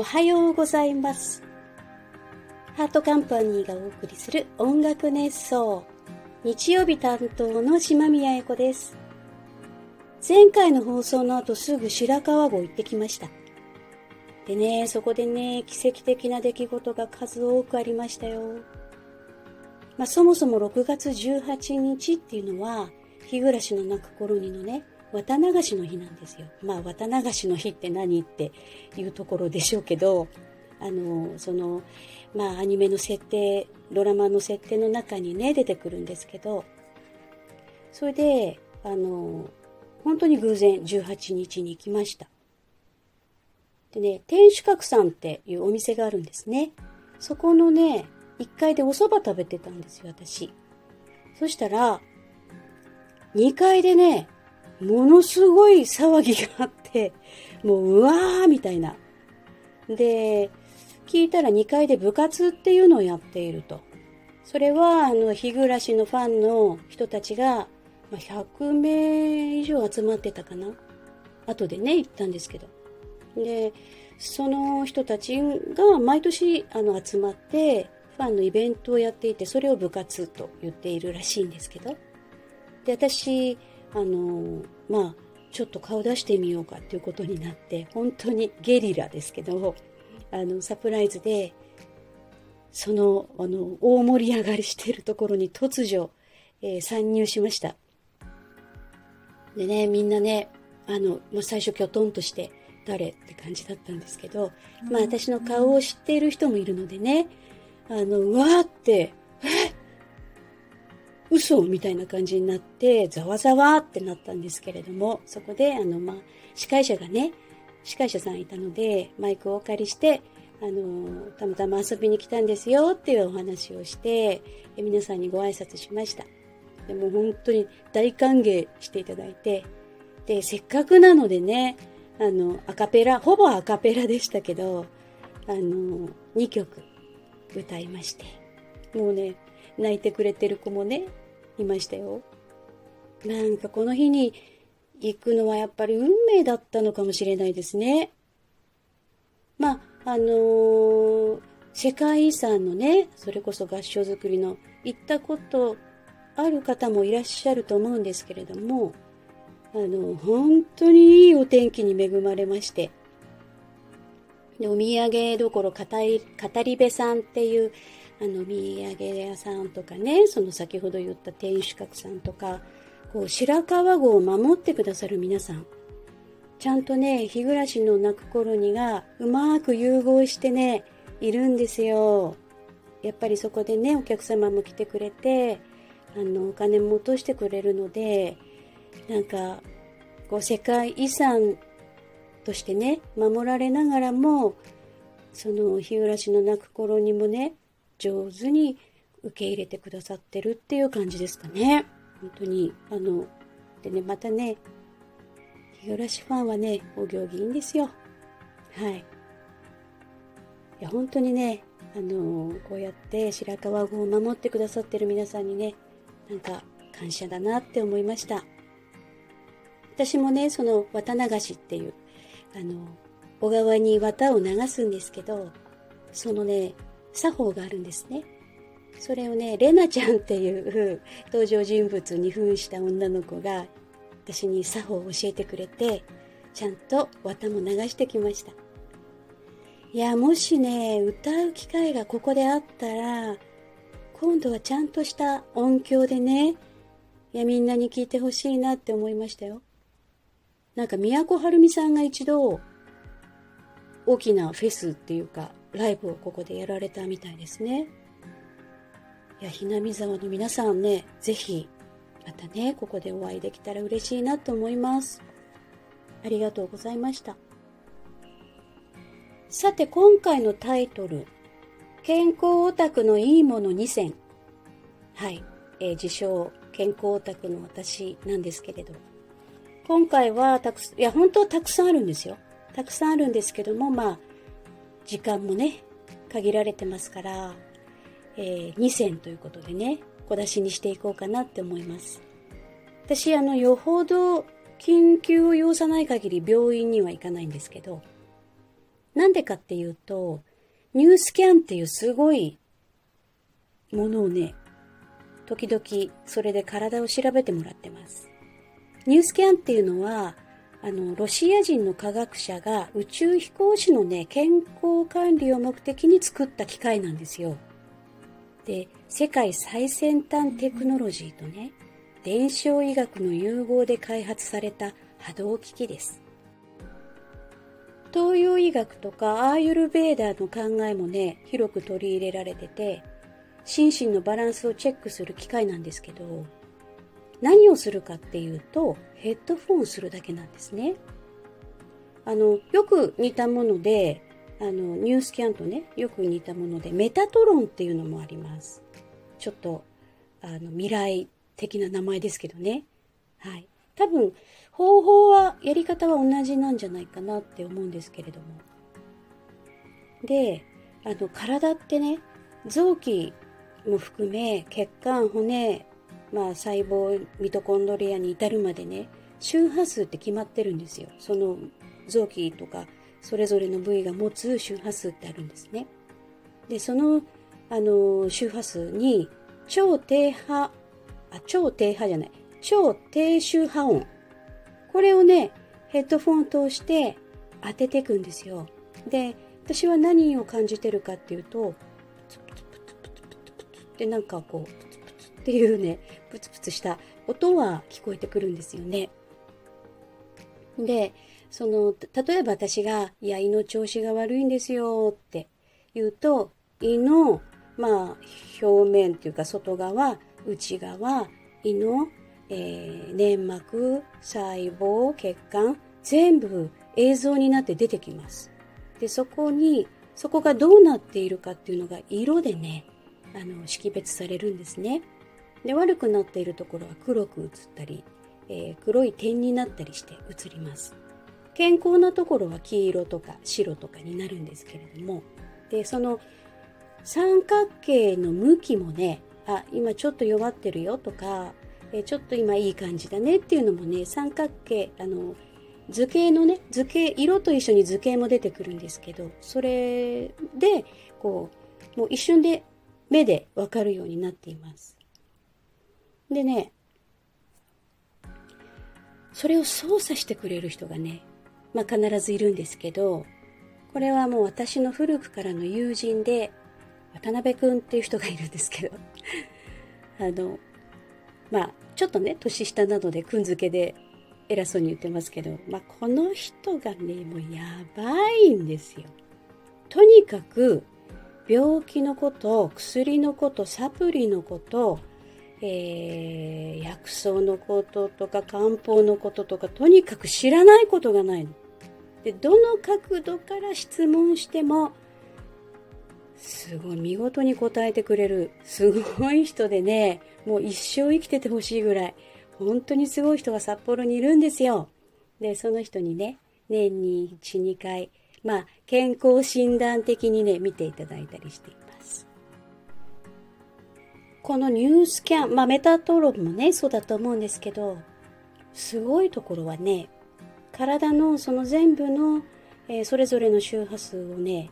おはようございます。ハートカンパニーがお送りする音楽熱奏。日曜日担当の島宮恵子です。前回の放送の後すぐ白川郷行ってきました。でね、そこでね、奇跡的な出来事が数多くありましたよ。まあ、そもそも6月18日っていうのは、日暮らしの泣く頃にのね、綿流しの日なんですよ。まあ、綿流しの日って何っていうところでしょうけど、あの、その、まあ、アニメの設定、ドラマの設定の中にね、出てくるんですけど、それで、あの、本当に偶然18日に行きました。でね、天守閣さんっていうお店があるんですね。そこのね、1階でお蕎麦食べてたんですよ、私。そしたら、2階でね、ものすごい騒ぎがあって、もう、うわーみたいな。で、聞いたら2階で部活っていうのをやっていると。それは、あの、日暮らしのファンの人たちが、ま100名以上集まってたかな。後でね、行ったんですけど。で、その人たちが毎年あの集まってファンのイベントをやっていて、それを部活と言っているらしいんですけど。で、私、あの、まあ、ちょっと顔出してみようかっていうことになって、本当にゲリラですけど、あの、サプライズで、その、あの、大盛り上がりしているところに突如、えー、参入しました。でね、みんなね、あの、もう最初きょとんとして、誰って感じだったんですけど、まあ私の顔を知っている人もいるのでね、あの、うわーって、え嘘みたいな感じになって、ざわざわってなったんですけれども、そこで、あの、まあ、司会者がね、司会者さんいたので、マイクをお借りして、あの、たまたま遊びに来たんですよっていうお話をして、え皆さんにご挨拶しました。でも本当に大歓迎していただいて、で、せっかくなのでね、あの、アカペラ、ほぼアカペラでしたけど、あの、2曲歌いまして、もうね、泣いてくれてる子もね、いましたよ。なんかこの日に行くのはやっぱり運命だったのかもしれないですね。まあ、あのー、世界遺産のね、それこそ合唱作りの行ったことある方もいらっしゃると思うんですけれども、あの、本当にいいお天気に恵まれまして、でお土産どころ語り部さんっていうあの、土産屋さんとかね、その先ほど言った天守閣さんとか、こう、白川郷を守ってくださる皆さん。ちゃんとね、日暮らしの泣く頃にがうまく融合してね、いるんですよ。やっぱりそこでね、お客様も来てくれて、あの、お金も落としてくれるので、なんか、こう、世界遺産としてね、守られながらも、その日暮らしの泣く頃にもね、上手に受け入れてくださってるっていう感じですかね。本当に、あの、でね、またね、日暮ファンはね、お行儀いいんですよ。はい。いや、本当にね、あのこうやって白川郷を守ってくださってる皆さんにね、なんか感謝だなって思いました。私もね、その綿流しっていう、あの、小川に綿を流すんですけど、そのね、作法があるんですね。それをね、レナちゃんっていう登場人物に扮した女の子が私に作法を教えてくれて、ちゃんと綿も流してきました。いや、もしね、歌う機会がここであったら、今度はちゃんとした音響でね、いや、みんなに聞いてほしいなって思いましたよ。なんか、都はるみさんが一度、大きなフェスっていうか、ライブをここでやられたみたいですね。いや、ひなみ沢の皆さんね、ぜひ、またね、ここでお会いできたら嬉しいなと思います。ありがとうございました。さて、今回のタイトル、健康オタクのいいもの2選。はい、えー、自称、健康オタクの私なんですけれど。今回はたくいや、本当はたくさんあるんですよ。たくさんあるんですけども、まあ、時間もね、限られてますから、えー、2選ということでね、小出しにしていこうかなって思います。私、あの、よほど緊急を要さない限り病院には行かないんですけど、なんでかっていうと、ニュースキャンっていうすごいものをね、時々それで体を調べてもらってます。ニュースキャンっていうのは、あの、ロシア人の科学者が宇宙飛行士のね、健康管理を目的に作った機械なんですよ。で、世界最先端テクノロジーとね、伝承医学の融合で開発された波動機器です。東洋医学とかアーユルベーダーの考えもね、広く取り入れられてて、心身のバランスをチェックする機械なんですけど、何をするかっていうと、ヘッドフォンするだけなんですね。あの、よく似たもので、あの、ニュースキャンとね、よく似たもので、メタトロンっていうのもあります。ちょっと、あの、未来的な名前ですけどね。はい。多分、方法は、やり方は同じなんじゃないかなって思うんですけれども。で、あの、体ってね、臓器も含め、血管、骨、まあ、細胞、ミトコンドリアに至るまでね、周波数って決まってるんですよ。その臓器とか、それぞれの部位が持つ周波数ってあるんですね。で、その、あの、周波数に、超低波、あ、超低波じゃない、超低周波音。これをね、ヘッドフォンを通して当てていくんですよ。で、私は何を感じてるかっていうと、でなんかこうプツプツってっていうねプツプツした音は聞こえてくるんですよね。でその例えば私が「いや胃の調子が悪いんですよ」って言うと胃のまあ表面っていうか外側内側胃の、えー、粘膜細胞血管全部映像になって出てきます。でそこにそこがどうなっているかっていうのが色でねあの識別されるんですね。で悪くなっているところは黒く映ったり、えー、黒い点になったりして映ります。健康なところは黄色とか白とかになるんですけれどもでその三角形の向きもねあ今ちょっと弱ってるよとか、えちょっと今いい感じだねっていうのもね三角形あの図形のね図形色と一緒に図形も出てくるんですけどそれでこうもう一瞬で目でわかるようになっています。でね、それを操作してくれる人がね、まあ、必ずいるんですけど、これはもう私の古くからの友人で、渡辺くんっていう人がいるんですけど、あの、まあ、ちょっとね、年下なので、くんづけで偉そうに言ってますけど、まあ、この人がね、もうやばいんですよ。とにかく、病気のこと、薬のこと、サプリのこと、えー、薬草のこととか漢方のこととか、とにかく知らないことがないの。で、どの角度から質問しても、すごい見事に答えてくれる、すごい人でね、もう一生生きててほしいぐらい、本当にすごい人が札幌にいるんですよ。で、その人にね、年に1、2回、まあ、健康診断的にね、見ていただいたりして。このニュースキャン、まあ、メタトロンもね、そうだと思うんですけど、すごいところはね、体のその全部の、えー、それぞれの周波数をね、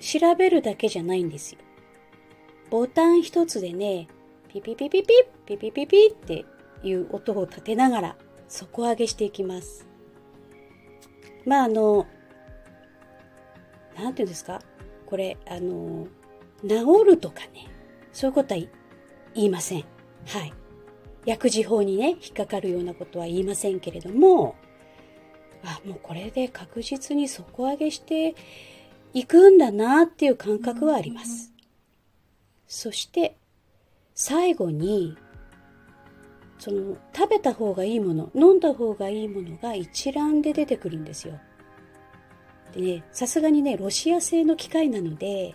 調べるだけじゃないんですよ。ボタン一つでね、ピピピピピピピピピっていう音を立てながら底上げしていきます。まああの、なんていうんですか？これ、あの、治るとかね、そういうことは言いません。はい。薬事法にね、引っかかるようなことは言いませんけれども、あ、もうこれで確実に底上げしていくんだなっていう感覚はあります。そして、最後に、その食べた方がいいもの飲んだ方がいいものが一覧で出てくるんですよ。でねさすがにねロシア製の機械なので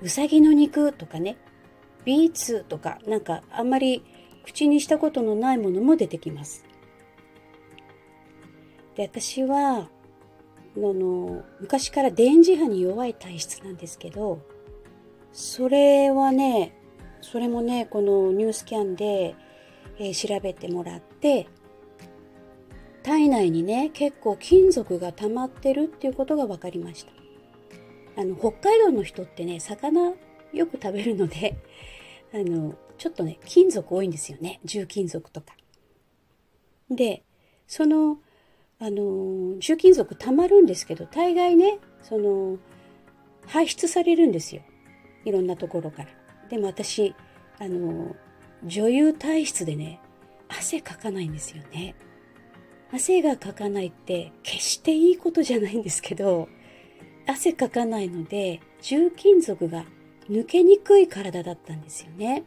うさぎの肉とかねビーツとかなんかあんまり口にしたことのないものも出てきます。で私はあの昔から電磁波に弱い体質なんですけどそれはねそれもねこのニュースキャンでえー、調べてもらって体内にね結構金属が溜まってるっていうことが分かりましたあの北海道の人ってね魚よく食べるので あのちょっとね金属多いんですよね。重金属とか。でそのあの重金属溜まるんですけど大概ねその排出されるんですよ。いろんなところから。でも私あの女優体質でね汗かかないんですよね。汗がかかないって決していいことじゃないんですけど汗かかないので重金属が抜けにくい体だったんですよね。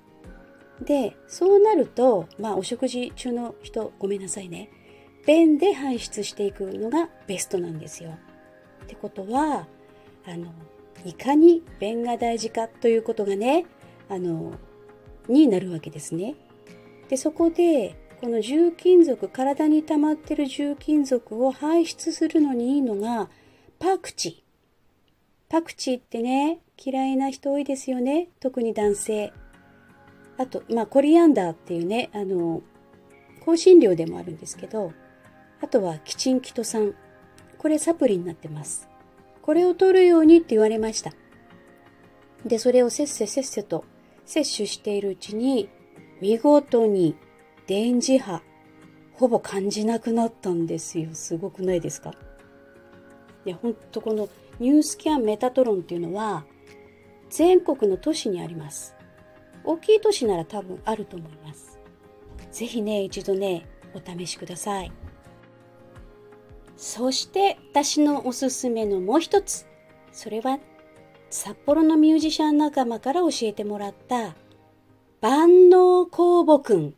でそうなるとまあお食事中の人ごめんなさいね。便で排出していくのがベストなんですよ。ってことはあのいかに便が大事かということがねあのになるわけですね。でそこでこの重金属体に溜まってる重金属を排出するのにいいのがパクチー。パクチーってね嫌いな人多いですよね。特に男性。あとまあコリアンダーっていうねあの香辛料でもあるんですけどあとはキチンキト酸。これサプリになってます。これを取るようにって言われました。でそれをせっせせっせと摂取しているうちに見事に電磁波ほぼ感じなくなったんですよ。すごくないですか？いやほんとこのニュースキャンメタトロンっていうのは全国の都市にあります。大きい都市なら多分あると思います。ぜひね一度ねお試しください。そして私のおすすめのもう一つ。それは札幌のミュージシャン仲間から教えてもらった万能酵母くん。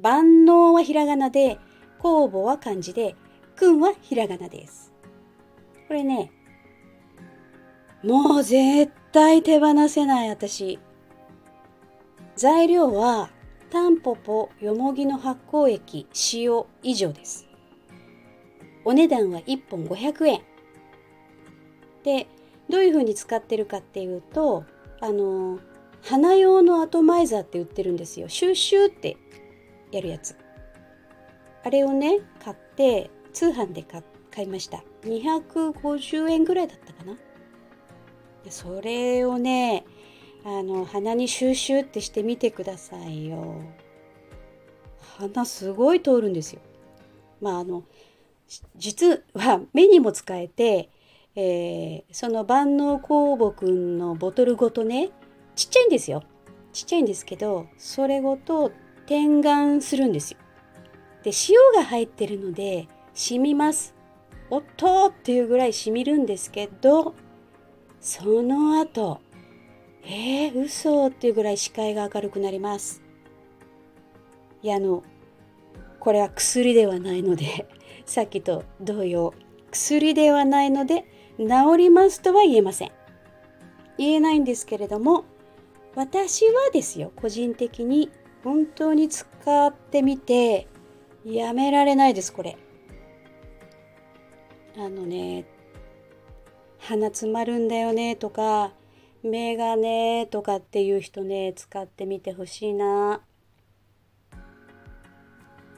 万能はひらがなで酵母は漢字でくんはひらがなです。これねもう絶対手放せない私。材料はタンポポよもぎの発酵液塩以上です。お値段は1本500円。でどういうふうに使ってるかっていうとあの花用のアトマイザーって売ってるんですよ。シューシューってやるやつ。あれをね買って通販で買っ買いました。250円ぐらいだったかな。それをねあの鼻にシューシューってしてみてくださいよ。鼻すごい通るんですよ。まああの実は目にも使えて、えー、その万能酵母くんのボトルごとねちっちゃいんですよ。ちっちゃいんですけどそれごと点眼するんですよ。で塩が入ってるので染みます。おっとっていうぐらい染みるんですけどその後えー、嘘っていうぐらい視界が明るくなります。いやあのこれは薬ではないので さっきと同様薬ではないので治りますとは言えません。言えないんですけれども私はですよ個人的に本当に使ってみてやめられないですこれ。あのね鼻詰まるんだよねとか目がねとかっていう人ね使ってみてほしいな。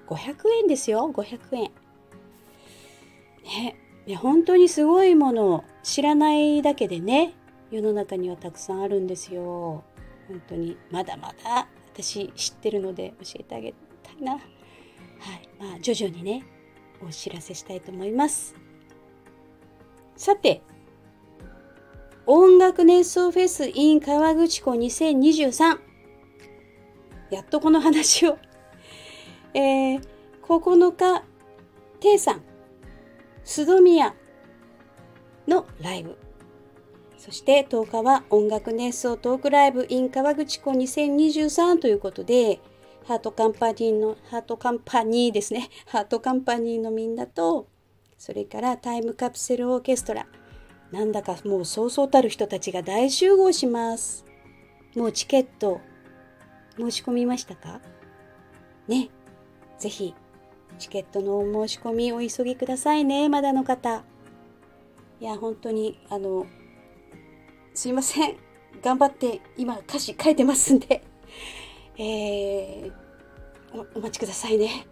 500円ですよ500円。ねね本当にすごいもの知らないだけでね世の中にはたくさんあるんですよ。本当に。まだまだ私知ってるので教えてあげたいな。はい。まあ徐々にねお知らせしたいと思います。さて、音楽熱奏フェス in 川口湖2023。やっとこの話を。えー、9日、テイさん、スドミヤのライブ。そして10日は音楽熱奏トークライブ in 川口湖2023ということで、ハートカンパニーの、ハートカンパニーですね。ハートカンパニーのみんなと、それからタイムカプセルオーケストラ。なんだかもうそうそうたる人たちが大集合します。もうチケット申し込みましたか？ね。ぜひチケットのお申し込みお急ぎくださいねまだの方。いや本当にあのすいません。頑張って今歌詞書いてますんで。えー、お待ちくださいね。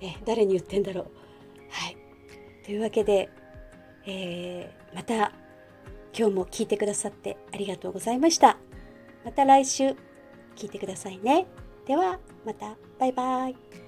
ええ誰に言ってんだろう。はい。というわけで、えー、また今日も聞いてくださってありがとうございました。また来週聞いてくださいね。ではまたバイバイ。